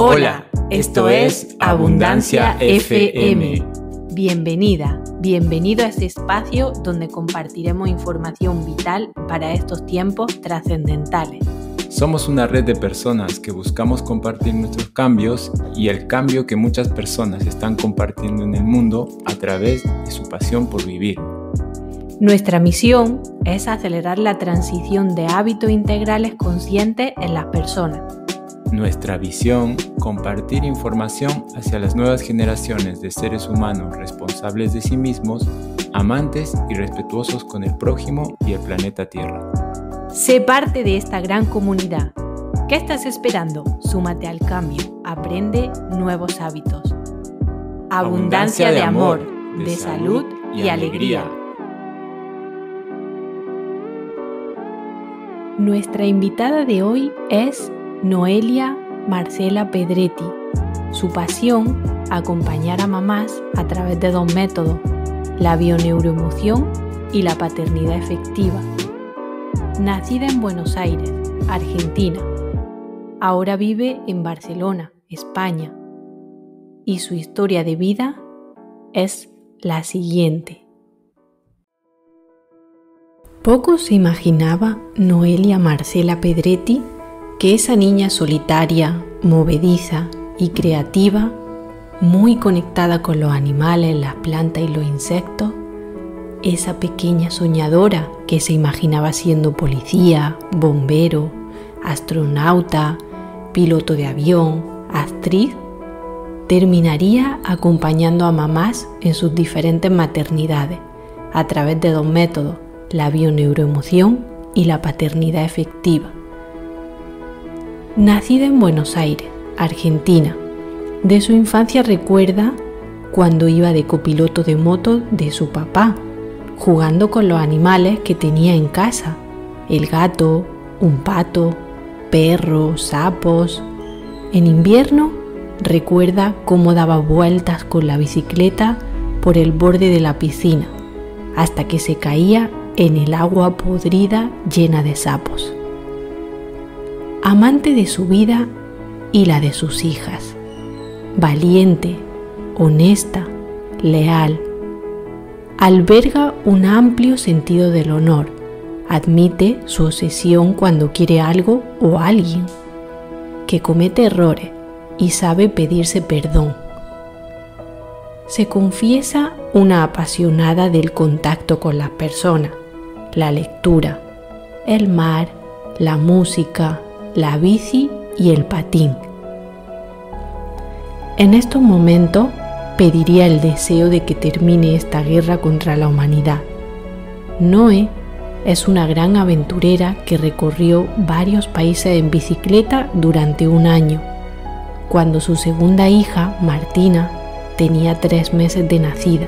Hola, esto es Abundancia FM. Bienvenida, bienvenido a este espacio donde compartiremos información vital para estos tiempos trascendentales. Somos una red de personas que buscamos compartir nuestros cambios y el cambio que muchas personas están compartiendo en el mundo a través de su pasión por vivir. Nuestra misión es acelerar la transición de hábitos integrales conscientes en las personas nuestra visión, compartir información hacia las nuevas generaciones de seres humanos responsables de sí mismos, amantes y respetuosos con el prójimo y el planeta Tierra. Sé parte de esta gran comunidad. ¿Qué estás esperando? Súmate al cambio, aprende nuevos hábitos. Abundancia, de, amor, de, salud y, alegría. Nuestra invitada de hoy es Noelia Marcela Pedretti. Su pasión, acompañar a mamás a través de dos métodos, la bioneuroemoción y la paternidad efectiva. Nacida en Buenos Aires, Argentina, ahora vive en Barcelona, España, y su historia de vida es la siguiente. Poco se imaginaba Noelia Marcela Pedretti que esa niña solitaria, movediza y creativa, muy conectada con los animales, las plantas y los insectos, esa pequeña soñadora que se imaginaba siendo policía, bombero, astronauta, piloto de avión, actriz, terminaría acompañando a mamás en sus diferentes maternidades a través de dos métodos, la bioneuroemoción y la paternidad efectiva Nacida en Buenos Aires, Argentina, de su infancia recuerda cuando iba de copiloto de moto de su papá, jugando con los animales que tenía en casa, el gato, un pato, perros, sapos. En invierno recuerda cómo daba vueltas con la bicicleta por el borde de la piscina, hasta que se caía en el agua podrida llena de sapos amante de su vida y la de sus hijas, valiente, honesta, leal. Alberga un amplio sentido del honor, admite su obsesión cuando quiere algo o alguien, que comete errores y sabe pedirse perdón. Se confiesa una apasionada del contacto con las personas, la lectura, el mar, la música, la bici y el patín. En estos momentos pediría el deseo de que termine esta guerra contra la humanidad. Noé es una gran aventurera que recorrió varios países en bicicleta durante un año, cuando su segunda hija, Martina, tenía tres meses de nacida.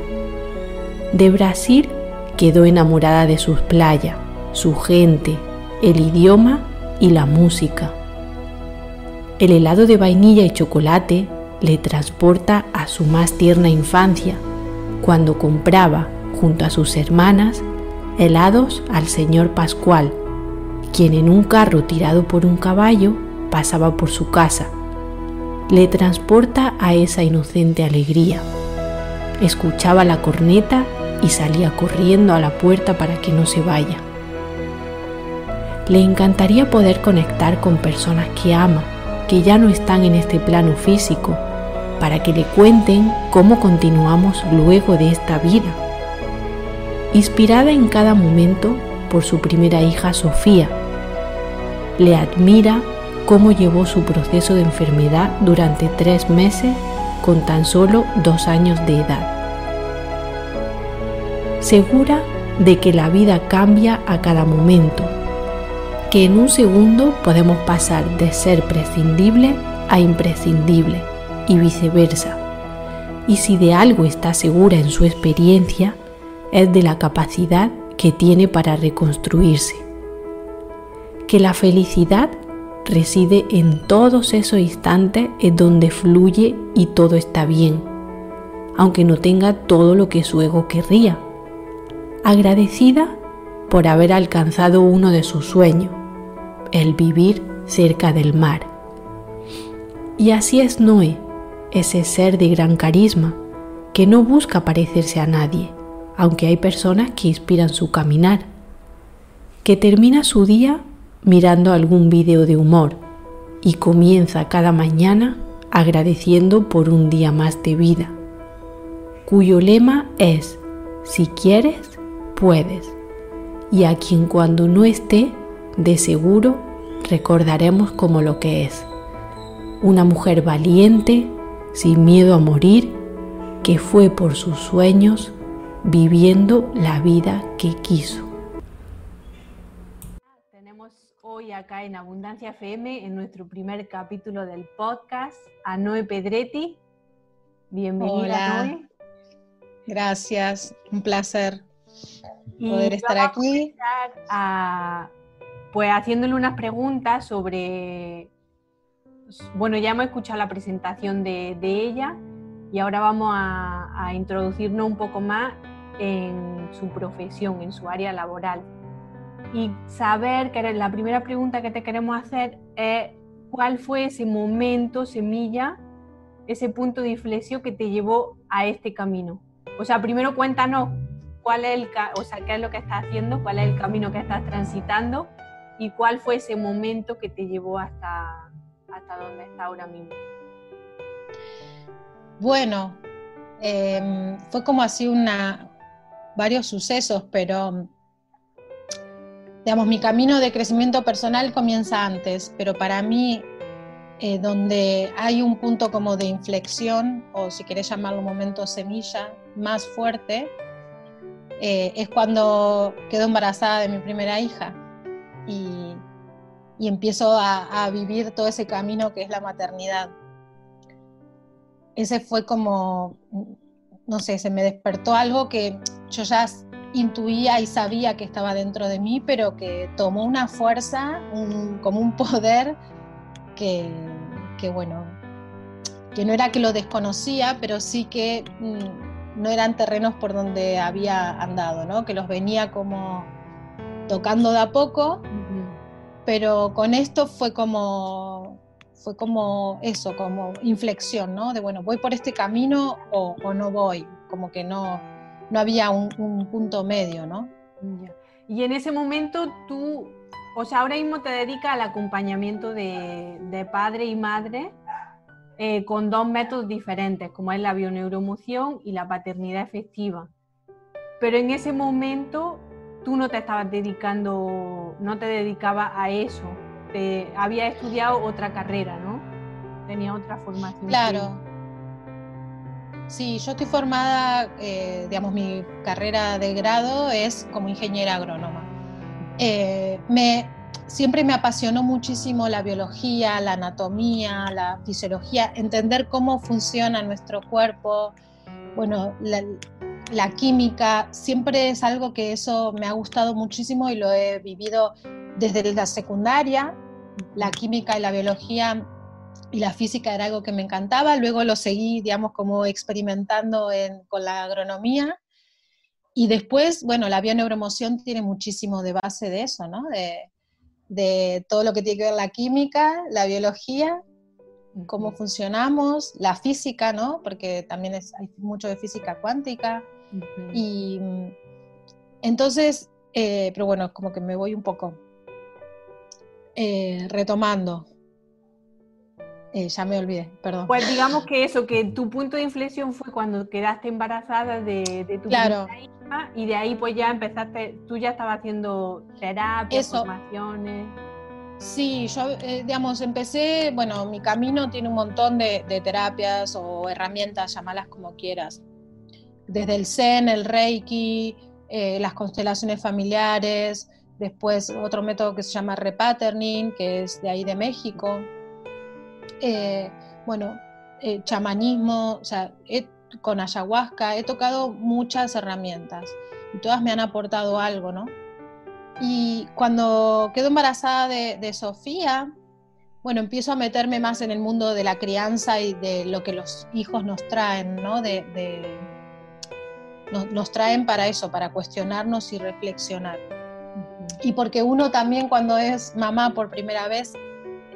De Brasil quedó enamorada de sus playas, su gente, el idioma y la música. El helado de vainilla y chocolate le transporta a su más tierna infancia, cuando compraba, junto a sus hermanas, helados al señor Pascual, quien en un carro tirado por un caballo pasaba por su casa. Le transporta a esa inocente alegría. Escuchaba la corneta y salía corriendo a la puerta para que no se vaya. Le encantaría poder conectar con personas que ama, que ya no están en este plano físico, para que le cuenten cómo continuamos luego de esta vida. Inspirada en cada momento por su primera hija Sofía, le admira cómo llevó su proceso de enfermedad durante tres meses con tan solo dos años de edad. Segura de que la vida cambia a cada momento que en un segundo podemos pasar de ser prescindible a imprescindible y viceversa. Y si de algo está segura en su experiencia, es de la capacidad que tiene para reconstruirse. Que la felicidad reside en todos esos instantes en donde fluye y todo está bien, aunque no tenga todo lo que su ego querría. Agradecida por haber alcanzado uno de sus sueños, el vivir cerca del mar. Y así es Noé, ese ser de gran carisma, que no busca parecerse a nadie, aunque hay personas que inspiran su caminar, que termina su día mirando algún vídeo de humor y comienza cada mañana agradeciendo por un día más de vida, cuyo lema es, si quieres, puedes, y a quien cuando no esté, de seguro recordaremos como lo que es, una mujer valiente, sin miedo a morir, que fue por sus sueños viviendo la vida que quiso. Tenemos hoy acá en Abundancia FM, en nuestro primer capítulo del podcast, a Noé Pedretti. Bienvenida, Noé. Gracias, un placer poder estar aquí. Pues haciéndole unas preguntas sobre, bueno, ya hemos escuchado la presentación de, ella y ahora vamos a, introducirnos un poco más en su profesión, en su área laboral. Y saber, que la primera pregunta que te queremos hacer es, ¿cuál fue ese momento, semilla, ese punto de inflexión que te llevó a este camino? O sea, primero cuéntanos cuál es el, o sea, qué es lo que estás haciendo, cuál es el camino que estás transitando y cuál fue ese momento que te llevó hasta, hasta donde está ahora mismo. Bueno, em, fue como así una, varios sucesos, pero digamos, mi camino de crecimiento personal comienza antes, pero para mí, eh, donde hay un punto como de inflexión, o si querés llamarlo momento semilla, más fuerte, eh, es cuando quedo embarazada de mi primera hija y, empiezo a, vivir todo ese camino que es la maternidad. Ese fue como, no sé, se me despertó algo que yo ya intuía y sabía que estaba dentro de mí, pero que tomó una fuerza, como un poder que, bueno, que no era que lo desconocía, pero sí que mm, no eran terrenos por donde había andado, ¿no? que los venía como tocando de a poco, pero con esto fue como, fue como eso, como inflexión, ¿no? de bueno, voy por este camino o, no voy, como que no, no había un, punto medio. ¿no? Y en ese momento tú, o sea, ahora mismo te dedicas al acompañamiento de, de padre y madre eh, con dos métodos diferentes, como es la bioneuromoción y la paternidad efectiva. Pero en ese momento tú no te estabas dedicando, no te dedicabas a eso, te, había estudiado otra carrera, ¿no? Tenía otra formación. Claro. Sí, yo estoy formada, eh, digamos, mi carrera de grado es como ingeniera agrónoma. Eh, me, siempre me apasionó muchísimo la biología, la anatomía, la fisiología, entender cómo funciona nuestro cuerpo, bueno, la, química, siempre es algo que eso me ha gustado muchísimo y lo he vivido desde la secundaria, la química y la biología y la física era algo que me encantaba, luego lo seguí, digamos, como experimentando con la agronomía. Y después, bueno, la bioneuromoción tiene muchísimo de base de eso, ¿no? De, de todo lo que tiene que ver la química, la biología, cómo funcionamos, la física, ¿no? Porque también hay mucho de física cuántica. Y entonces, eh, pero bueno, como que me voy un poco eh, retomando. Eh, ya me olvidé, perdón. Pues digamos que eso, que tu punto de inflexión fue cuando quedaste embarazada de, tu claro. hija y de ahí pues ya empezaste, tú ya estabas haciendo terapias, formaciones. Sí, yo, eh, digamos, empecé, bueno, mi camino tiene un montón de, terapias o herramientas, llamalas como quieras. Desde el Zen, el Reiki, eh, las constelaciones familiares, después otro método que se llama repatterning, que es de ahí de México eh, bueno, eh, chamanismo, o sea, con ayahuasca, he tocado muchas herramientas y todas me han aportado algo, ¿no? Y cuando quedo embarazada de, Sofía, bueno, empiezo a meterme más en el mundo de la crianza y de lo que los hijos nos traen, ¿no? De, nos, traen para eso, para cuestionarnos y reflexionar. Y porque uno también cuando es mamá por primera vez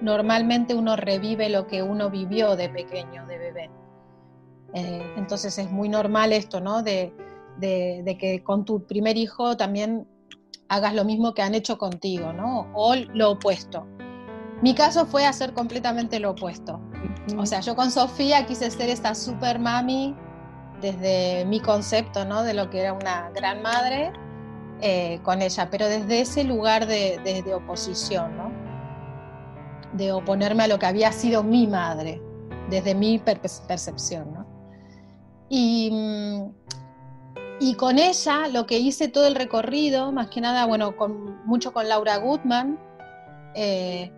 normalmente uno revive lo que uno vivió de pequeño, de bebé. Eh, entonces es muy normal esto, ¿no? De, que con tu primer hijo también hagas lo mismo que han hecho contigo, ¿no? O lo opuesto. Mi caso fue hacer completamente lo opuesto. O sea, yo con Sofía quise ser esta super mami desde mi concepto, ¿no? De lo que era una gran madre eh, con ella, pero desde ese lugar de, oposición, ¿no? De oponerme a lo que había sido mi madre, desde mi percepción, ¿no? Y, y con ella lo que hice todo el recorrido, más que nada, bueno, con, mucho con Laura Goodman, eh,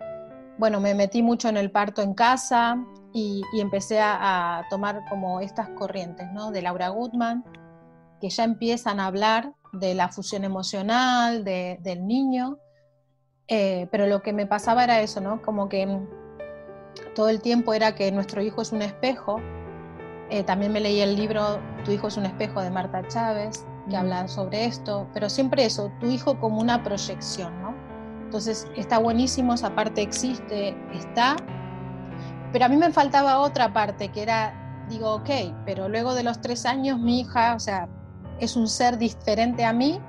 bueno, me metí mucho en el parto en casa y, empecé a, tomar como estas corrientes, ¿no? De Laura Goodman, que ya empiezan a hablar de la fusión emocional del niño, eh, pero lo que me pasaba era eso, ¿no? Como que todo el tiempo era que nuestro hijo es un espejo. Eh, también me leí el libro Tu hijo es un espejo de Marta Chávez, que habla sobre esto, pero siempre eso, tu hijo como una proyección, ¿no? Entonces está buenísimo, esa parte existe, está, pero a mí me faltaba otra parte que era, digo, ok, pero luego de los tres años mi hija, o sea, es un ser diferente a mí,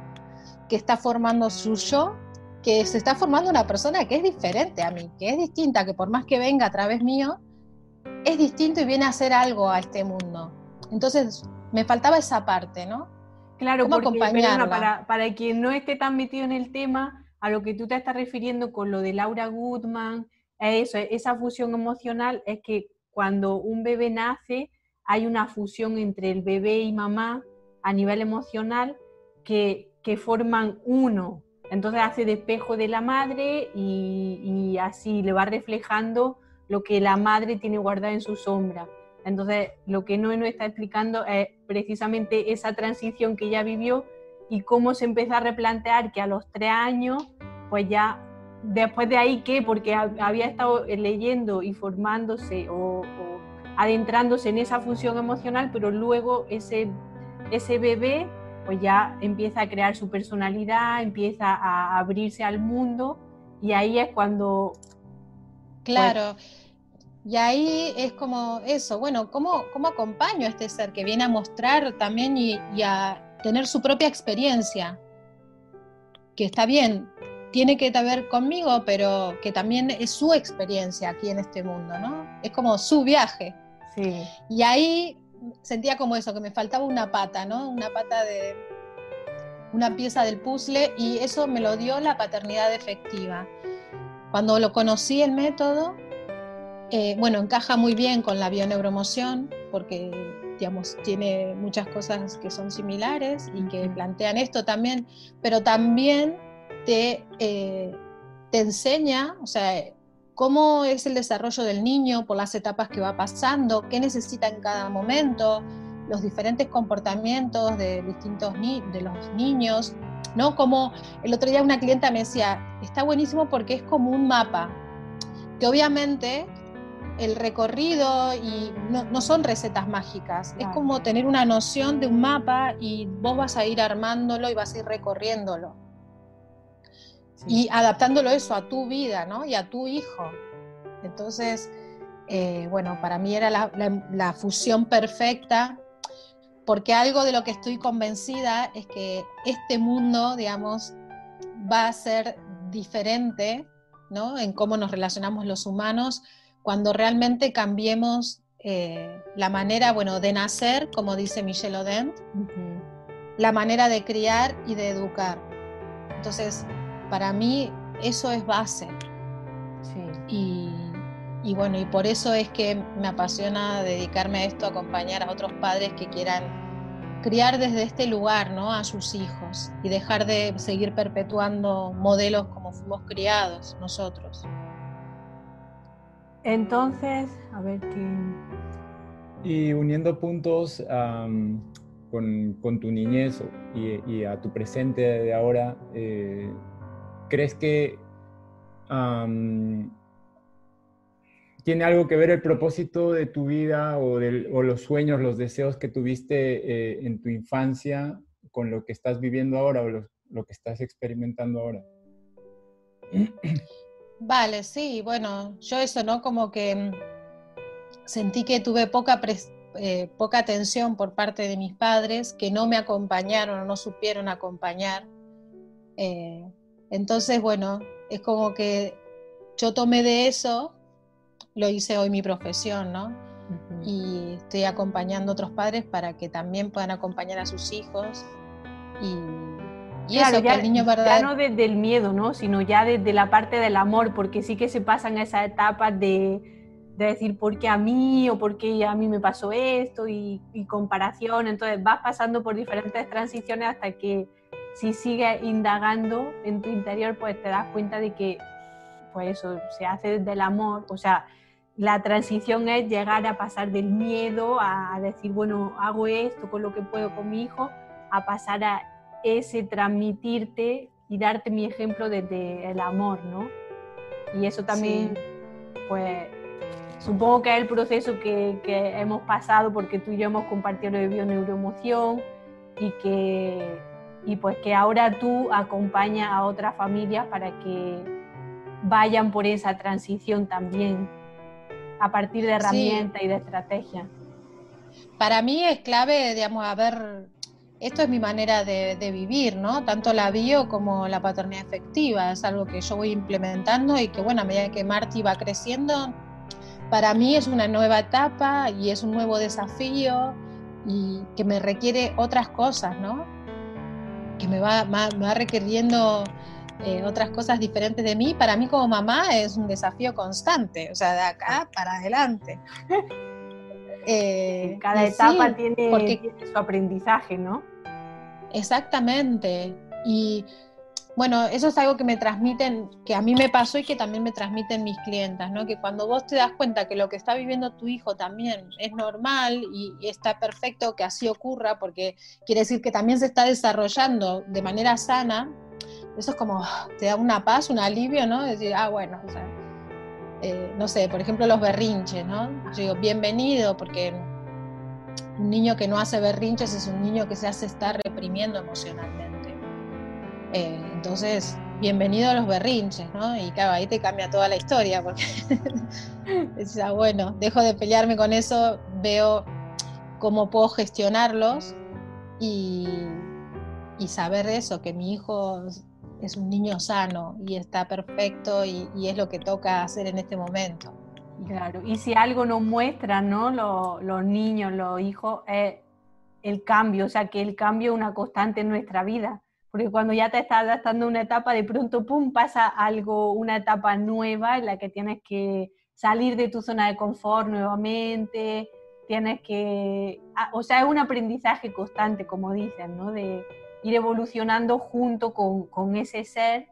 que está formando su yo, que se está formando una persona que es diferente a mí, que es distinta, que por más que venga a través mío, es distinto y viene a hacer algo a este mundo. Entonces, me faltaba esa parte, ¿no? Claro, ¿Cómo porque, acompañarla? para, para quien no esté tan metido en el tema, a lo que tú te estás refiriendo con lo de Laura Goodman, eso, esa fusión emocional es que cuando un bebé nace hay una fusión entre el bebé y mamá a nivel emocional que, forman uno. Entonces hace despejo de la madre y, y, así le va reflejando lo que la madre tiene guardado en su sombra. Entonces lo que Noé nos está explicando es precisamente esa transición que ella vivió y cómo se empezó a replantear que a los tres años, pues ya, después de ahí, ¿qué? Porque había estado leyendo y formándose o, adentrándose en esa función emocional, pero luego ese, ese bebé pues ya empieza a crear su personalidad, empieza a abrirse al mundo y ahí es cuando... Claro. y ahí es como eso, bueno, ¿cómo, ¿cómo acompaño a este ser que viene a mostrar también y a tener su propia experiencia, que está bien, tiene que ver conmigo, pero que también es su experiencia aquí en este mundo, ¿no? Es como su viaje. Sí. Y ahí sentía como eso, que me faltaba una pata, ¿no? Una pata de una pieza del puzzle y eso me lo dio la paternidad efectiva. Cuando lo conocí el método, eh, bueno, encaja muy bien con la bioneuromoción porque digamos, tiene muchas cosas que son similares y que plantean esto también, pero también te, eh, te enseña, o sea, cómo es el desarrollo del niño por las etapas que va pasando, qué necesita en cada momento, los diferentes comportamientos de distintos de los niños, ¿no? Como el otro día una clienta me decía, está buenísimo porque es como un mapa, que obviamente el recorrido y no, son recetas mágicas, es como tener una noción de un mapa y vos vas a ir armándolo y vas a ir recorriéndolo. Y adaptándolo eso a tu vida, ¿no? Y a tu hijo. Entonces, eh, bueno, para mí era la, fusión perfecta, porque algo de lo que estoy convencida es que este mundo, digamos, va a ser diferente, ¿no? En cómo nos relacionamos los humanos cuando realmente cambiemos eh, la manera, bueno, de nacer, como dice Michel Odent, la manera de criar y de educar. Entonces, para mí eso es base. Y, y, bueno, y por eso es que me apasiona dedicarme a esto, acompañar a otros padres que quieran criar desde este lugar, ¿no? A sus hijos y dejar de seguir perpetuando modelos como fuimos criados nosotros. Entonces, a ver qué... Y uniendo puntos con, tu niñez y, a tu presente de ahora, eh, ¿crees que tiene algo que ver el propósito de tu vida o, los sueños, los deseos que tuviste eh, en tu infancia con lo que estás viviendo ahora o lo, que estás experimentando ahora? Vale, sí, bueno, yo eso, ¿no? Como que mm, sentí que tuve poca, eh, poca atención por parte de mis padres, que no me acompañaron no supieron acompañar. Eh, entonces, bueno, es como que yo tomé de eso, lo hice hoy mi profesión, ¿no? Y estoy acompañando a otros padres para que también puedan acompañar a sus hijos y y eso, ya, el niño verdad... ya no desde el miedo, ¿no? sino ya desde la parte del amor, porque sí que se pasan esas etapas de, de decir por qué a mí o por qué a mí me pasó esto y, y, comparación. Entonces vas pasando por diferentes transiciones hasta que si sigues indagando en tu interior, pues te das cuenta de que pues eso se hace desde el amor. O sea, la transición es llegar a pasar del miedo a decir, bueno, hago esto con lo que puedo con mi hijo, a pasar a ese transmitirte y darte mi ejemplo desde el amor, ¿no? Y eso también, pues, supongo que es el proceso que, hemos pasado porque tú y yo hemos compartido de bioneuroemoción y que, y pues que ahora tú acompañas a otras familias para que vayan por esa transición también a partir de herramientas y de estrategias. Para mí es clave, digamos, haber esto es mi manera de, vivir, ¿no? Tanto la bio como la paternidad efectiva, es algo que yo voy implementando y que, bueno, a medida que Marty va creciendo, para mí es una nueva etapa y es un nuevo desafío y que me requiere otras cosas, ¿no? Que me va, va requiriendo eh, otras cosas diferentes de mí. Para mí como mamá es un desafío constante, o sea, de acá para adelante. Eh, Cada etapa tiene, su aprendizaje, ¿no? Exactamente. Y bueno, eso es algo que me transmiten, que a mí me pasó y que también me transmiten mis clientas, ¿no? Que cuando vos te das cuenta que lo que está viviendo tu hijo también es normal y, está perfecto que así ocurra, porque quiere decir que también se está desarrollando de manera sana, eso es como, te da una paz, un alivio, ¿no? Decir, ah, bueno, o sea, eh, no sé, por ejemplo, los berrinches, ¿no? Yo digo, bienvenido, porque un niño que no hace berrinches es un niño que se hace estar reprimiendo emocionalmente. Eh, entonces, bienvenido a los berrinches, ¿no? Y claro, ahí te cambia toda la historia, porque dices, ah, bueno, dejo de pelearme con eso, veo cómo puedo gestionarlos y, saber eso, que mi hijo es un niño sano y está perfecto y, es lo que toca hacer en este momento. Claro, y si algo nos muestra, ¿no? Los, niños, los hijos, es el cambio, o sea, que el cambio es una constante en nuestra vida, porque cuando ya te estás adaptando a una etapa, de pronto, pum, pasa algo, una etapa nueva en la que tienes que salir de tu zona de confort nuevamente, tienes que, ah, o sea, es un aprendizaje constante, como dicen, ¿no? De, ir evolucionando junto con, ese ser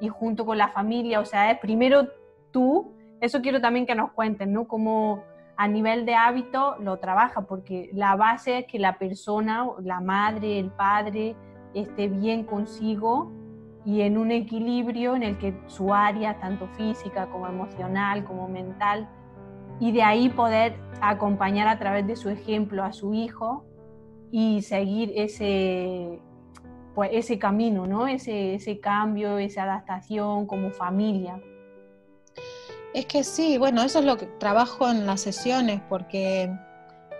y junto con la familia. O sea, es primero tú, eso quiero también que nos cuenten, ¿no? Cómo a nivel de hábito lo trabaja, porque la base es que la persona, la madre, el padre, esté bien consigo y en un equilibrio en el que su área, tanto física como emocional, como mental, y de ahí poder acompañar a través de su ejemplo a su hijo y seguir ese, pues ese camino, ¿no? Ese, ese cambio, esa adaptación como familia. Es que sí, bueno, eso es lo que trabajo en las sesiones, porque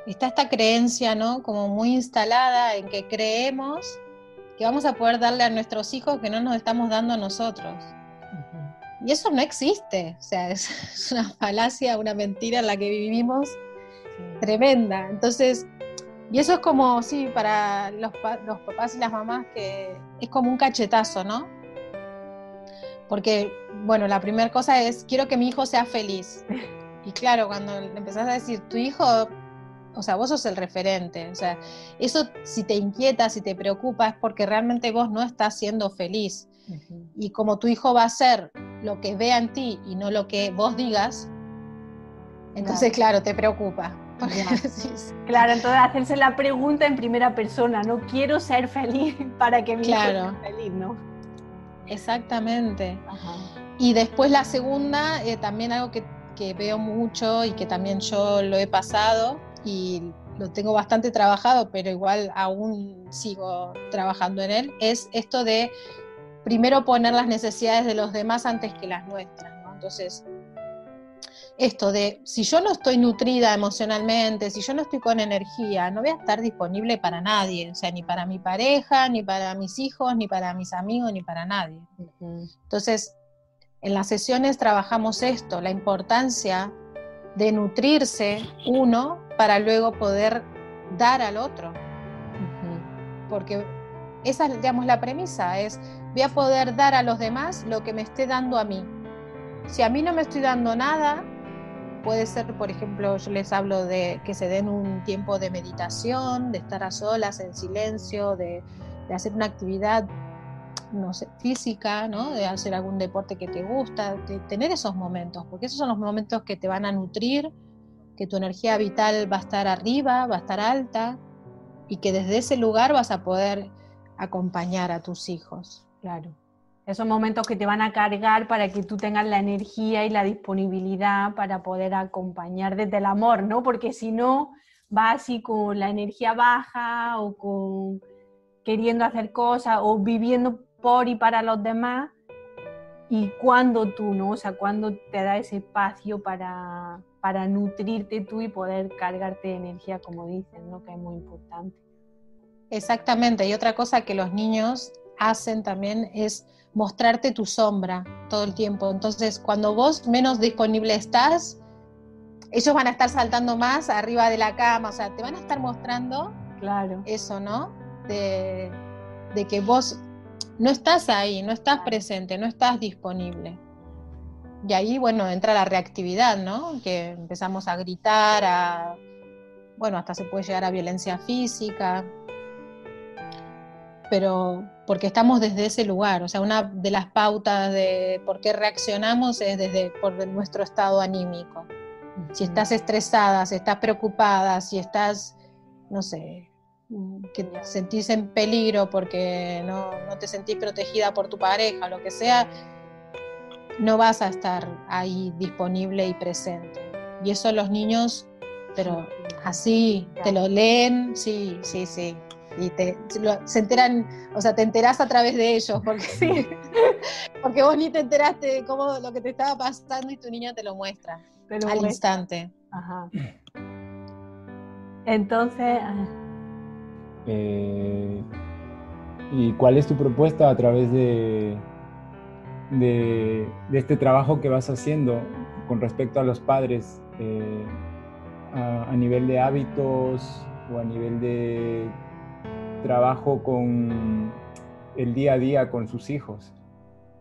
está esta creencia, ¿no? Como muy instalada en que creemos que vamos a poder darle a nuestros hijos que no nos estamos dando a nosotros. Y eso no existe, o sea, es, una falacia, una mentira en la que vivimos tremenda. Entonces, y eso es como, sí, para los, papás y las mamás, que es como un cachetazo, ¿no? Porque, bueno, la primera cosa es, quiero que mi hijo sea feliz. Y claro, cuando le empezás a decir, tu hijo, o sea, vos sos el referente, o sea, eso si te inquieta, si te preocupa, es porque realmente vos no estás siendo feliz. Y como tu hijo va a ser lo que vea en ti y no lo que vos digas, entonces, claro te preocupa. Claro, entonces hacerse la pregunta en primera persona, no quiero ser feliz para que mi claro. sea feliz, ¿no? Exactamente. Y después la segunda, eh, también algo que, que, veo mucho y que también yo lo he pasado y lo tengo bastante trabajado, pero igual aún sigo trabajando en él, es esto de primero poner las necesidades de los demás antes que las nuestras. Entonces, esto de si yo no estoy nutrida emocionalmente, si yo no estoy con energía, no voy a estar disponible para nadie, o sea, ni para mi pareja, ni para mis hijos, ni para mis amigos, ni para nadie. Entonces, en las sesiones trabajamos esto, la importancia de nutrirse uno para luego poder dar al otro. Porque esa es, digamos, la premisa, es voy a poder dar a los demás lo que me esté dando a mí. Si a mí no me estoy dando nada, puede ser, por ejemplo, yo les hablo de que se den un tiempo de meditación, de estar a solas, en silencio, de, hacer una actividad, no sé, física, ¿no? De hacer algún deporte que te gusta, de tener esos momentos, porque esos son los momentos que te van a nutrir, que tu energía vital va a estar arriba, va a estar alta, y que desde ese lugar vas a poder acompañar a tus hijos. Claro. Esos momentos que te van a cargar para que tú tengas la energía y la disponibilidad para poder acompañar desde el amor, ¿no? Porque si no, vas así con la energía baja o con queriendo hacer cosas o viviendo por y para los demás. Y cuando tú, ¿no? O sea, cuando te da ese espacio para, para nutrirte tú y poder cargarte de energía, como dicen, ¿no? Que es muy importante. Exactamente. Y otra cosa que los niños hacen también es mostrarte tu sombra todo el tiempo. Entonces, cuando vos menos disponible estás, ellos van a estar saltando más arriba de la cama, o sea, te van a estar mostrando claro. eso, ¿no? De, de que vos no estás ahí, no estás presente, no estás disponible. Y ahí, bueno, entra la reactividad, ¿no? Que empezamos a gritar, a, bueno, hasta se puede llegar a violencia física pero porque estamos desde ese lugar, o sea, una de las pautas de por qué reaccionamos es desde por nuestro estado anímico. Si estás estresada, si estás preocupada, si estás, no sé, que te sentís en peligro porque no, no te sentís protegida por tu pareja, lo que sea, no vas a estar ahí disponible y presente. Y eso los niños, pero así, te lo leen, sí, sí, sí y te, se enteran, o sea, te enterás a través de ellos, porque, sí. porque vos ni te enteraste de cómo lo que te estaba pasando y tu niña te lo muestra al instante. Ajá. Entonces... Ah. Eh, ¿Y cuál es tu propuesta a través de, de, este trabajo que vas haciendo con respecto a los padres eh, a nivel de hábitos o a nivel de trabajo con el día a día con sus hijos.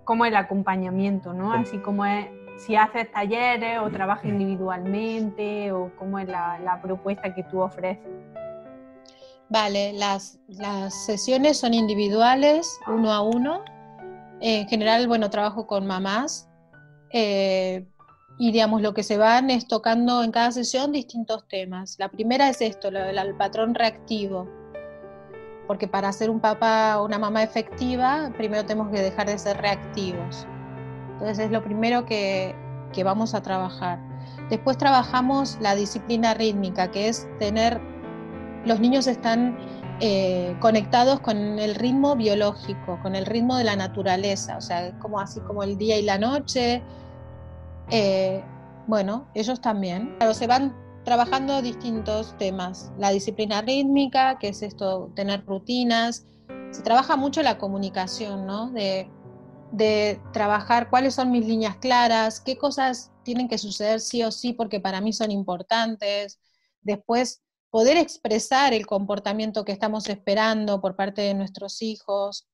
Como el acompañamiento, ¿no? Así como es, si haces talleres o trabajas individualmente o cómo es la, propuesta que tú ofreces. Vale, las, sesiones son individuales, uno a uno. En general, bueno, trabajo con mamás. Eh, y digamos, lo que se van es tocando en cada sesión distintos temas. La primera es esto, el patrón reactivo porque para ser un papá o una mamá efectiva, primero tenemos que dejar de ser reactivos. Entonces es lo primero que, que vamos a trabajar. Después trabajamos la disciplina rítmica, que es tener, los niños están eh, conectados con el ritmo biológico, con el ritmo de la naturaleza, o sea, como así como el día y la noche. Eh, bueno, ellos también. Pero se van trabajando distintos temas. La disciplina rítmica, que es esto, tener rutinas. Se trabaja mucho la comunicación, ¿no? De, de trabajar cuáles son mis líneas claras, qué cosas tienen que suceder sí o sí porque para mí son importantes. Después, poder expresar el comportamiento que estamos esperando por parte de nuestros hijos,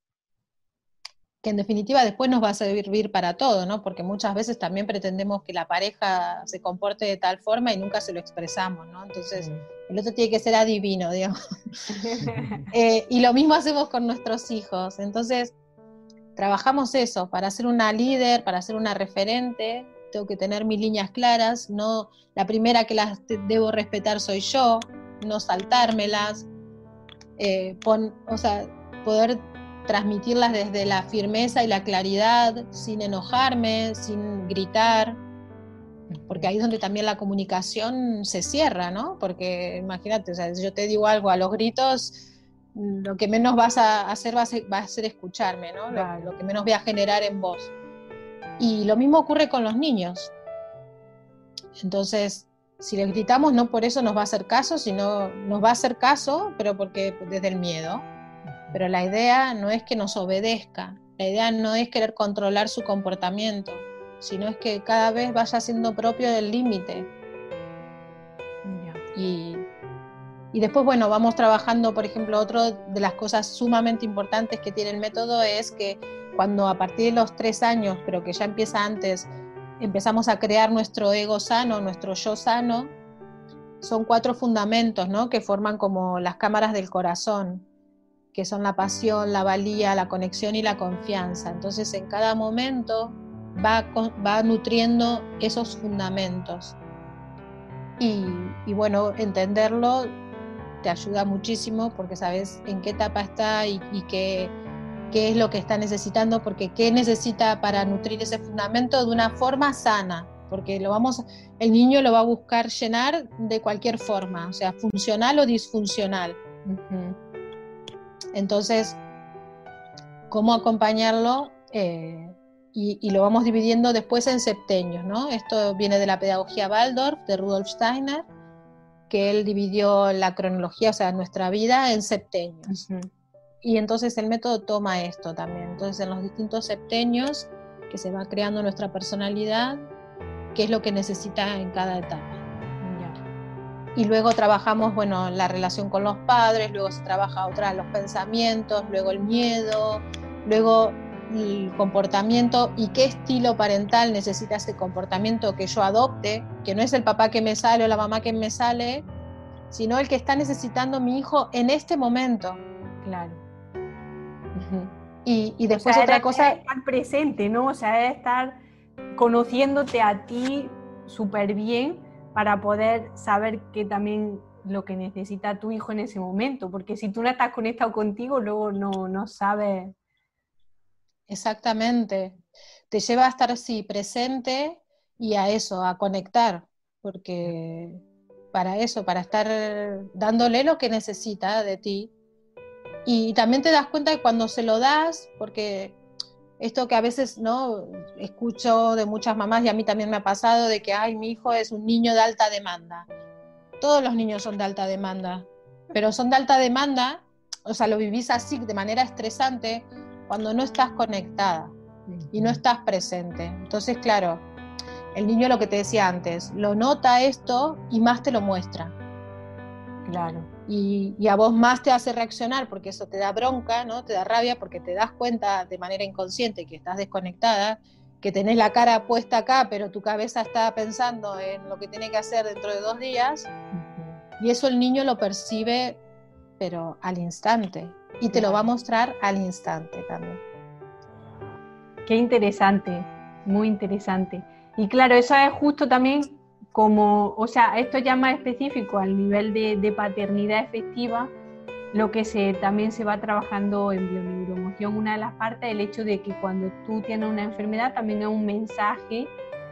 que en definitiva después nos va a servir para todo, ¿no? Porque muchas veces también pretendemos que la pareja se comporte de tal forma y nunca se lo expresamos, ¿no? Entonces, el otro tiene que ser adivino, digamos. Eh, y lo mismo hacemos con nuestros hijos. Entonces, trabajamos eso, para ser una líder, para ser una referente, tengo que tener mis líneas claras, no la primera que las debo respetar soy yo, no saltármelas, eh, o sea, poder transmitirlas desde la firmeza y la claridad, sin enojarme, sin gritar, porque ahí es donde también la comunicación se cierra, ¿no? Porque imagínate, o sea, si yo te digo algo a los gritos, lo que menos vas a hacer va a ser, escucharme, ¿no? Lo, que menos voy a generar en vos. Y lo mismo ocurre con los niños. Entonces, si le gritamos, no por eso nos va a hacer caso, sino nos va a hacer caso, pero porque desde el miedo. Pero la idea no es que nos obedezca, la idea no es querer controlar su comportamiento, sino es que cada vez vaya siendo propio del límite. Y, y después, bueno, vamos trabajando, por ejemplo, otro de las cosas sumamente importantes que tiene el método es que cuando a partir de los tres años, pero que ya empieza antes, empezamos a crear nuestro ego sano, nuestro yo sano, son cuatro fundamentos ¿no? que forman como las cámaras del corazón, que son la pasión, la valía, la conexión y la confianza. Entonces en cada momento va, va nutriendo esos fundamentos. Y, bueno, entenderlo te ayuda muchísimo porque sabes en qué etapa está y, y qué qué es lo que está necesitando, porque qué necesita para nutrir ese fundamento de una forma sana, porque lo vamos, el niño lo va a buscar llenar de cualquier forma, o sea, funcional o disfuncional. Entonces, ¿cómo acompañarlo? Eh, y, lo vamos dividiendo después en septenios, ¿no? Esto viene de la pedagogía Waldorf, de Rudolf Steiner, que él dividió la cronología, o sea, nuestra vida en septenios. Y entonces el método toma esto también. Entonces en los distintos septenios que se va creando nuestra personalidad, qué es lo que necesita en cada etapa. Y luego trabajamos, bueno, la relación con los padres, luego se trabaja otra, los pensamientos, luego el miedo, luego el comportamiento y qué estilo parental necesita ese comportamiento que yo adopte, que no es el papá que me sale o la mamá que me sale, sino el que está necesitando mi hijo en este momento. Claro. Y, después otra cosa... Estar presente, ¿no? O sea, es estar conociéndote a ti súper bien para poder saber que también lo que necesita tu hijo en ese momento, porque si tú no estás conectado contigo, luego no, no sabes. Exactamente. Te lleva a estar así presente y a eso, a conectar, porque para eso, para estar dándole lo que necesita de ti y también te das cuenta que cuando se lo das, porque esto que a veces no escucho de muchas mamás y a mí también me ha pasado de que ay mi hijo es un niño de alta demanda todos los niños son de alta demanda pero son de alta demanda o sea lo vivís así de manera estresante cuando no estás conectada y no estás presente. Entonces claro el niño lo que te decía antes lo nota esto y más te lo muestra. Claro y, a vos más te hace reaccionar porque eso te da bronca, ¿no? Te da rabia porque te das cuenta de manera inconsciente que estás desconectada, que tenés la cara puesta acá, pero tu cabeza está pensando en lo que tiene que hacer dentro de dos días. Y eso el niño lo percibe, pero al instante. Y te lo va a mostrar al instante también. Qué interesante, muy interesante. Y claro, eso es justo también como, o sea, esto ya más específico al nivel de, paternidad efectiva, lo que se, también se va trabajando en bioneuromoción, una de las partes, el hecho de que cuando tú tienes una enfermedad también es un mensaje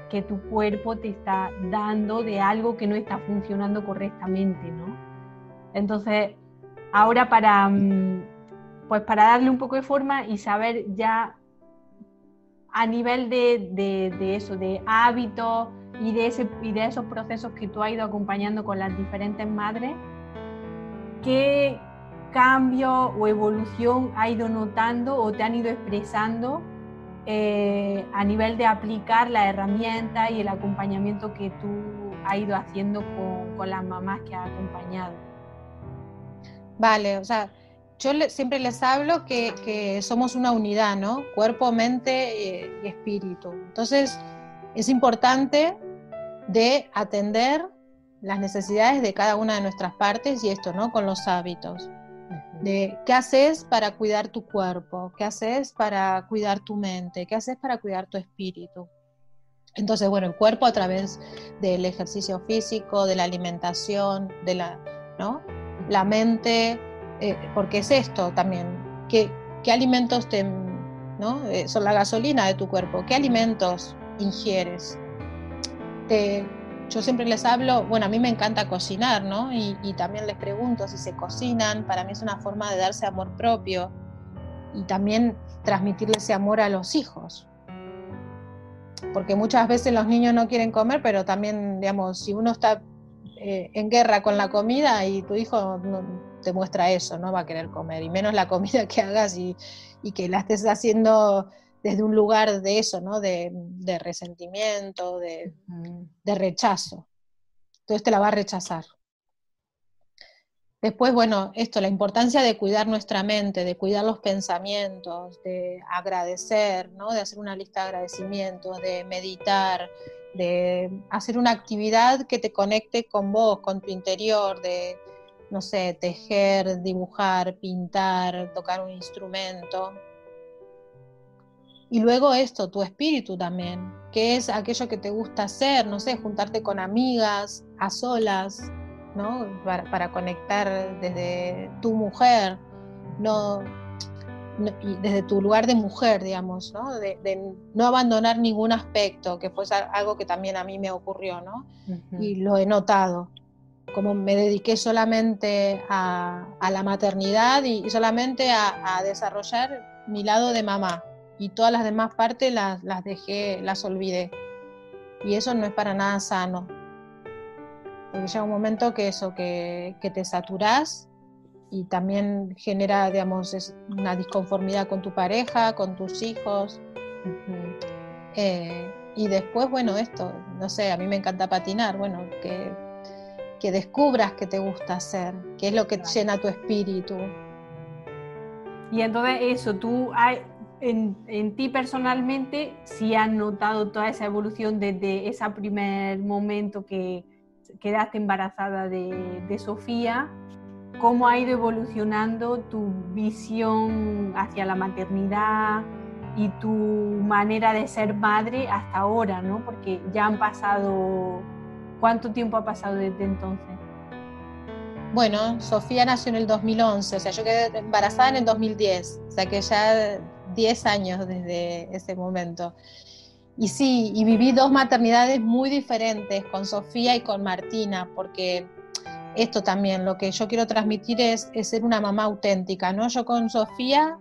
que tu cuerpo te está dando de algo que no está funcionando correctamente, ¿no? Entonces, ahora para, mm, pues para darle un poco de forma y saber ya a nivel de, de, de eso, de hábitos, y de, ese, y de esos procesos que tú has ido acompañando con las diferentes madres, ¿qué cambio o evolución ha ido notando o te han ido expresando eh, a nivel de aplicar la herramienta y el acompañamiento que tú has ido haciendo con, con las mamás que has acompañado? Vale, o sea, yo siempre les hablo que, que, somos una unidad, ¿no? Cuerpo, mente y espíritu. Entonces, es importante de atender las necesidades de cada una de nuestras partes y esto, ¿no? Con los hábitos. De qué haces para cuidar tu cuerpo, qué haces para cuidar tu mente, qué haces para cuidar tu espíritu. Entonces, bueno, el cuerpo a través del ejercicio físico, de la alimentación, de la, ¿no? La mente, eh, porque es esto también, ¿qué, qué alimentos te, ¿no? Eh, son la gasolina de tu cuerpo, qué alimentos ingieres, yo siempre les hablo, bueno, a mí me encanta cocinar, ¿no? Y, también les pregunto si se cocinan, para mí es una forma de darse amor propio y también transmitirle ese amor a los hijos. porque muchas veces los niños no quieren comer, pero también, digamos, si uno está eh, en guerra con la comida y tu hijo te muestra eso, no va a querer comer, y menos la comida que hagas y, que la estés haciendo desde un lugar de eso, ¿no? De, resentimiento, de, de rechazo. Entonces te la va a rechazar. Después, bueno, esto, la importancia de cuidar nuestra mente, de cuidar los pensamientos, de agradecer, ¿no? de hacer una lista de agradecimientos, de meditar, de hacer una actividad que te conecte con vos, con tu interior, de, no sé, tejer, dibujar, pintar, tocar un instrumento. Y luego esto, tu espíritu también, que es aquello que te gusta hacer, no sé, juntarte con amigas, a solas, ¿no? Para, conectar desde tu mujer, no, desde tu lugar de mujer, digamos, ¿no? De, no abandonar ningún aspecto, que fue algo que también a mí me ocurrió, ¿no? Y lo he notado. Como me dediqué solamente a, la maternidad y, solamente a, desarrollar mi lado de mamá. Y todas las demás partes las, las dejé, las olvidé. Y eso no es para nada sano porque llega un momento que eso, que, te saturás y también genera, digamos, una disconformidad con tu pareja, con tus hijos. Eh, y después, bueno, esto, no sé, a mí me encanta patinar, bueno, que, que descubras que te gusta hacer, qué es lo que llena tu espíritu. Y entonces eso, tú hay, en, en, ti personalmente, si has notado toda esa evolución desde ese primer momento que, quedaste embarazada de, Sofía, cómo ha ido evolucionando tu visión hacia la maternidad y tu manera de ser madre hasta ahora, ¿no? Porque ya han pasado, ¿cuánto tiempo ha pasado desde entonces? Bueno, Sofía nació en el 2011, o sea, yo quedé embarazada en el 2010, o sea que ya 10 años desde ese momento. Y sí, y viví dos maternidades muy diferentes con Sofía y con Martina, porque esto también, lo que yo quiero transmitir es, ser una mamá auténtica, ¿no? Yo con Sofía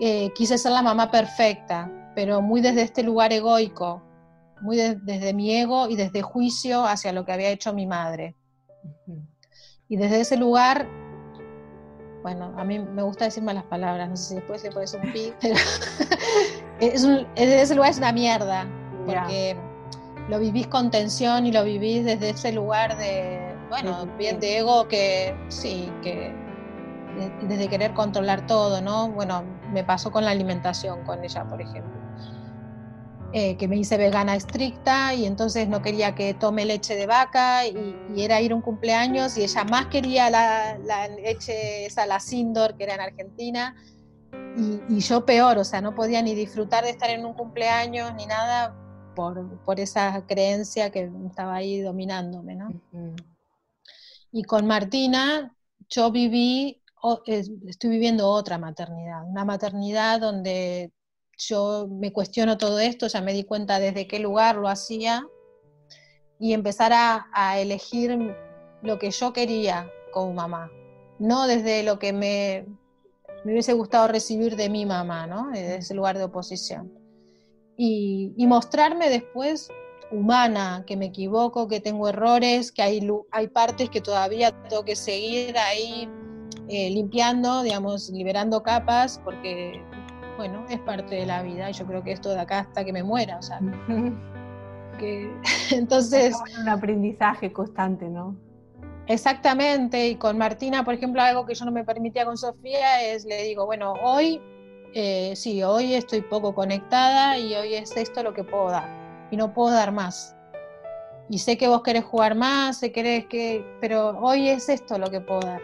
eh, quise ser la mamá perfecta, pero muy desde este lugar egoico, muy desde mi ego y desde juicio hacia lo que había hecho mi madre. Y desde ese lugar bueno, a mí me gusta decir malas palabras, no sé si después le pones un pi, pero es un, ese lugar es una mierda, porque lo vivís con tensión y lo vivís desde ese lugar de, bueno, bien de ego que sí, que desde querer controlar todo, ¿no? Bueno, me pasó con la alimentación con ella, por ejemplo. Eh, que me hice vegana estricta y entonces no quería que tome leche de vaca y, era ir a un cumpleaños y ella más quería la, leche, esa la Sindor, que era en Argentina, y, yo peor, o sea, no podía ni disfrutar de estar en un cumpleaños ni nada por, por esa creencia que estaba ahí dominándome, ¿no? Y con Martina yo viví, estoy viviendo otra maternidad, una maternidad donde yo me cuestiono todo esto, ya me di cuenta desde qué lugar lo hacía y empezar a, elegir lo que yo quería como mamá, no desde lo que me, hubiese gustado recibir de mi mamá, ¿no? desde ese lugar de oposición. Y, mostrarme después humana, que me equivoco, que tengo errores, que hay, hay partes que todavía tengo que seguir ahí eh, limpiando, digamos, liberando capas, porque bueno, es parte de la vida y yo creo que esto de acá hasta que me muera, o sea, que, entonces... Es un aprendizaje constante, ¿no? Exactamente, y con Martina, por ejemplo, algo que yo no me permitía con Sofía es, le digo, bueno, hoy, eh, sí, hoy estoy poco conectada y hoy es esto lo que puedo dar, y no puedo dar más. Y sé que vos querés jugar más, sé querés que, pero hoy es esto lo que puedo dar.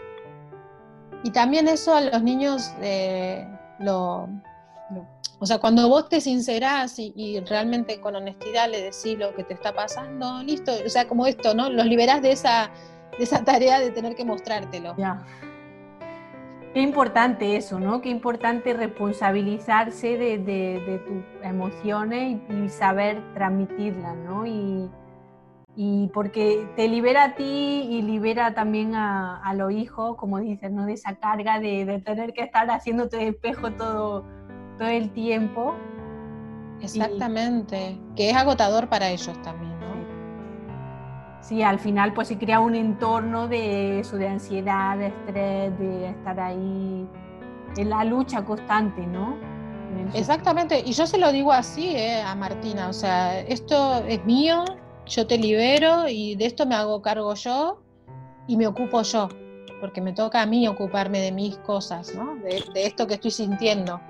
Y también eso a los niños eh, lo, o sea, cuando vos te sincerás y, realmente con honestidad le decís lo que te está pasando, listo, o sea, como esto, ¿no? Los liberás de esa, de esa tarea de tener que mostrártelo. Ya. Qué importante eso, ¿no? Qué importante responsabilizarse de, tus emociones y, saber transmitirlas, ¿no? Y, porque te libera a ti y libera también a, los hijos, como dices, ¿no? De esa carga de, de tener que estar haciéndote espejo todo todo el tiempo. Exactamente, que es agotador para ellos también, ¿no? Sí, al final pues se crea un entorno de eso, de ansiedad, de estrés, de estar ahí en la lucha constante, ¿no? Exactamente, y yo se lo digo así eh, a Martina, o sea, esto es mío, yo te libero y de esto me hago cargo yo y me ocupo yo, porque me toca a mí ocuparme de mis cosas, ¿no? de, de esto que estoy sintiendo.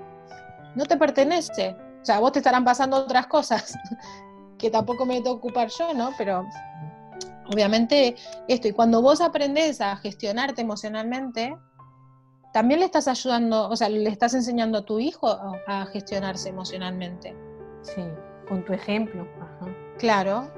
No te pertenece, o sea, vos te estarán pasando otras cosas que tampoco me tengo que ocupar yo, ¿no? Pero obviamente esto, y cuando vos aprendes a gestionarte emocionalmente, también le estás ayudando, o sea, le estás enseñando a tu hijo a gestionarse emocionalmente. Sí, con tu ejemplo. Claro.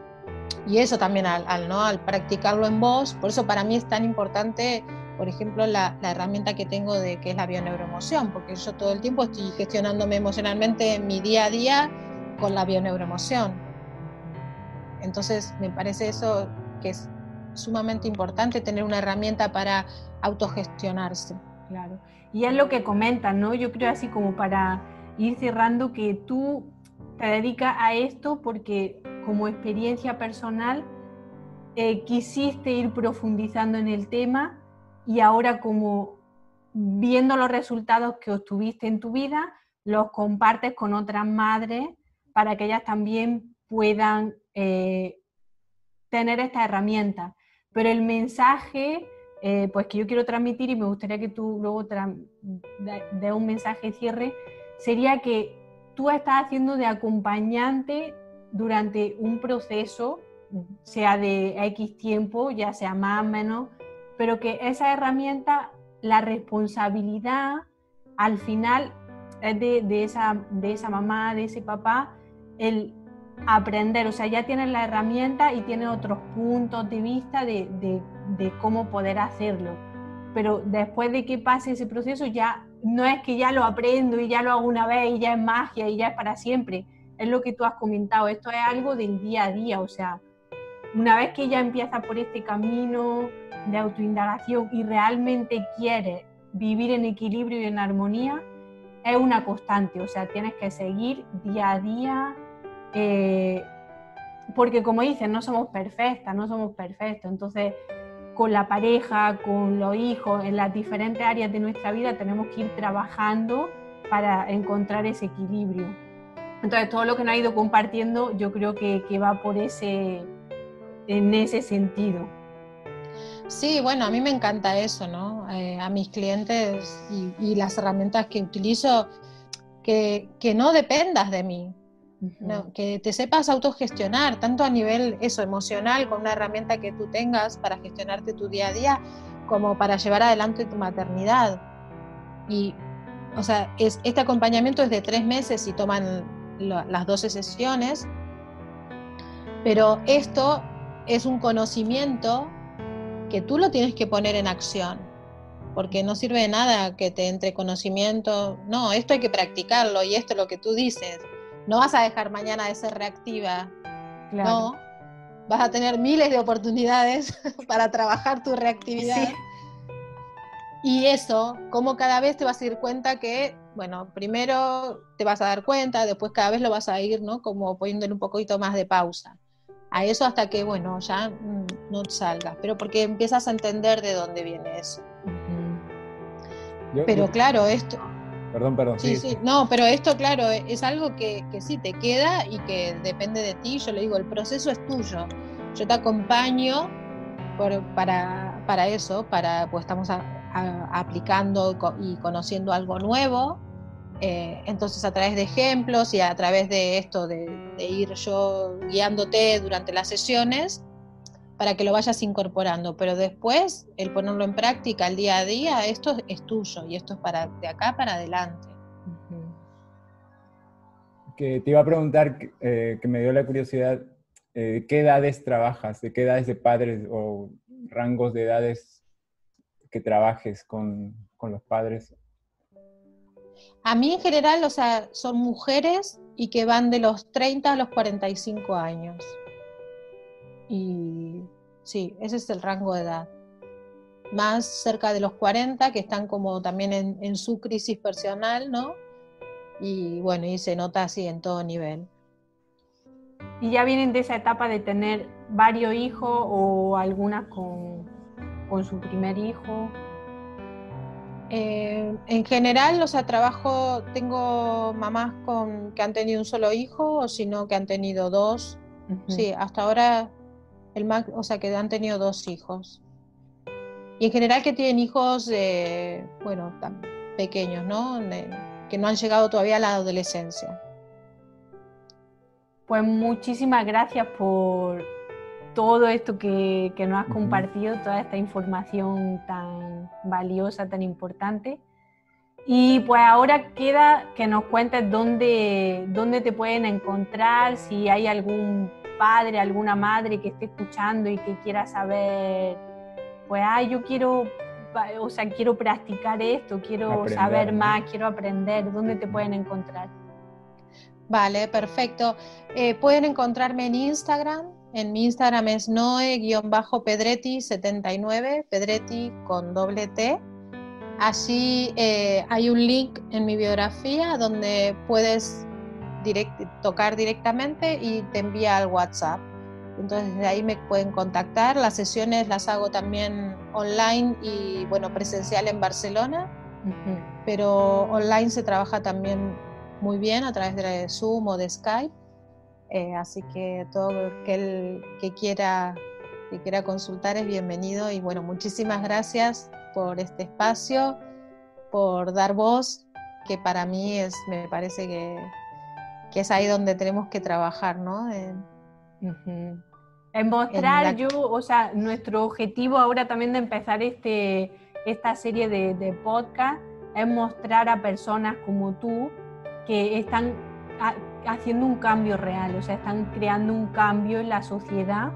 Y eso también al, ¿no? al practicarlo en vos, por eso para mí es tan importante, por ejemplo, la, la, herramienta que tengo de que es la bioneuroemoción, porque yo todo el tiempo estoy gestionándome emocionalmente en mi día a día con la bioneuroemoción. Entonces, me parece eso que es sumamente importante tener una herramienta para autogestionarse. Claro. Y es lo que comentan, ¿no? Yo creo así como para ir cerrando que tú te dedicas a esto porque como experiencia personal eh, quisiste ir profundizando en el tema y ahora como viendo los resultados que obtuviste en tu vida, los compartes con otras madres para que ellas también puedan eh, tener esta herramienta. Pero el mensaje eh, pues que yo quiero transmitir y me gustaría que tú luego de un mensaje cierre, sería que tú estás haciendo de acompañante durante un proceso, sea de X tiempo, ya sea más o menos, pero que esa herramienta, la responsabilidad al final es de, esa, de esa mamá, de ese papá, el aprender, o sea, ya tienes la herramienta y tienes otros puntos de vista de, de, cómo poder hacerlo. Pero después de que pase ese proceso, ya no es que ya lo aprendo y ya lo hago una vez y ya es magia y ya es para siempre. Es lo que tú has comentado, esto es algo del día a día, o sea, una vez que ya empieza por este camino de autoindagación y realmente quiere vivir en equilibrio y en armonía, es una constante, o sea, tienes que seguir día a día eh, porque como dicen, no somos perfectas, no somos perfectos. Entonces, con la pareja, con los hijos, en las diferentes áreas de nuestra vida tenemos que ir trabajando para encontrar ese equilibrio. Entonces, todo lo que nos ha ido compartiendo, yo creo que, que va por ese, en ese sentido. Sí, bueno, a mí me encanta eso, ¿no? Eh, a mis clientes y, y, las herramientas que utilizo, que, que no dependas de mí, que te sepas autogestionar, tanto a nivel eso, emocional, con una herramienta que tú tengas para gestionarte tu día a día, como para llevar adelante tu maternidad. Y, o sea, es, este acompañamiento es de tres meses y toman las 12 sesiones, pero esto es un conocimiento que tú lo tienes que poner en acción, porque no sirve de nada que te entre conocimiento, no, esto hay que practicarlo y esto es lo que tú dices no vas a dejar mañana de ser reactiva. No. Vas a tener miles de oportunidades para trabajar tu reactividad. Y eso, como cada vez te vas a dar cuenta que, bueno, primero te vas a dar cuenta, después cada vez lo vas a ir, ¿no? Como poniéndole un poquito más de pausa. A eso hasta que, bueno, ya mm, no salgas, pero porque empiezas a entender de dónde viene eso. pero claro, esto, Perdón, perdón. Sí, sí, no, pero esto, claro, es algo que, que, sí te queda y que depende de ti. Yo le digo, el proceso es tuyo. Yo te acompaño por, para, para, eso, para, pues estamos aplicando y conociendo algo nuevo. Eh, entonces, a través de ejemplos y a través de esto, de, ir yo guiándote durante las sesiones, para que lo vayas incorporando, pero después el ponerlo en práctica el día a día, esto es tuyo y esto es para de acá para adelante. Que te iba a preguntar, eh, que me dio la curiosidad, eh, ¿qué edades trabajas? ¿De qué edades de padres o rangos de edades que trabajes con, con los padres? A mí en general, o sea, son mujeres y que van de los 30 a los 45 años. Y sí, ese es el rango de edad. Más cerca de los 40, que están como también en, su crisis personal, ¿no? y bueno, y se nota así en todo nivel. ¿Y ya vienen de esa etapa de tener varios hijos o algunas con, con su primer hijo? Eh, en general, o sea, trabajo, tengo mamás con, que han tenido un solo hijo o si no, que han tenido dos. Sí, hasta ahora, el o sea, que han tenido dos hijos. Y en general que tienen hijos, bueno, tan pequeños, ¿no? que no han llegado todavía a la adolescencia. Pues muchísimas gracias por todo esto que, que nos has compartido, toda esta información tan valiosa, tan importante. Y pues ahora queda que nos cuentes dónde, dónde te pueden encontrar, si hay algún padre, alguna madre que esté escuchando y que quiera saber, pues, ay, yo quiero, o sea, quiero practicar esto, quiero saber más, quiero aprender, ¿dónde te pueden encontrar? Vale, perfecto. Eh, pueden encontrarme en Instagram. En mi Instagram es noe-pedretti79, Pedretti con doble T. Allí eh, hay un link en mi biografía donde puedes tocar directamente y te envía al WhatsApp. Entonces de ahí me pueden contactar. Las sesiones las hago también online y bueno, presencial en Barcelona, pero online se trabaja también muy bien a través de Zoom o de Skype. Eh, así que todo aquel que quiera, que quiera consultar es bienvenido y bueno, muchísimas gracias por este espacio, por dar voz, que para mí es, me parece que, que es ahí donde tenemos que trabajar, ¿no? En, mostrar yo, o sea, nuestro objetivo ahora también de empezar este, esta serie de, de podcast es mostrar a personas como tú que están haciendo un cambio real, o sea, están creando un cambio en la sociedad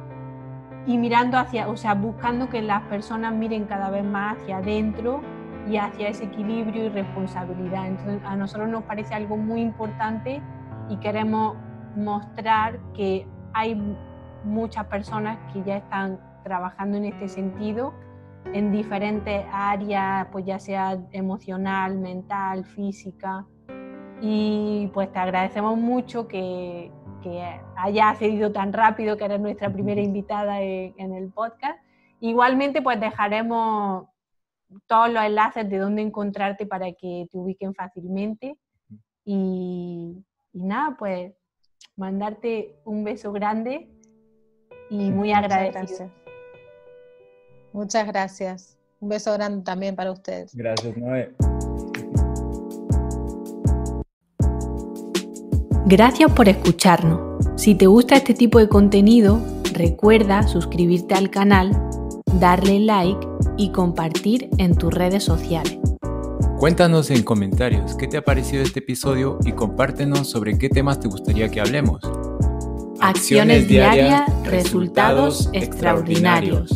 y mirando hacia, o sea, buscando que las personas miren cada vez más hacia adentro y hacia ese equilibrio y responsabilidad. Entonces, a nosotros nos parece algo muy importante y queremos mostrar que hay muchas personas que ya están trabajando en este sentido en diferentes áreas, pues ya sea emocional, mental, física, y pues te agradecemos mucho que, que haya cedido tan rápido, que eres nuestra primera invitada en, el podcast. Igualmente, pues dejaremos todos los enlaces de dónde encontrarte para que te ubiquen fácilmente. Y, y nada, pues mandarte un beso grande y muy agradecido. Muchas gracias. Un beso grande también para ustedes. Gracias, Noé. Gracias por escucharnos. Si te gusta este tipo de contenido, recuerda suscribirte al canal, darle like y compartir en tus redes sociales. Cuéntanos en comentarios qué te ha parecido este episodio y compártenos sobre qué temas te gustaría que hablemos. Acciones, diarias, resultados extraordinarios.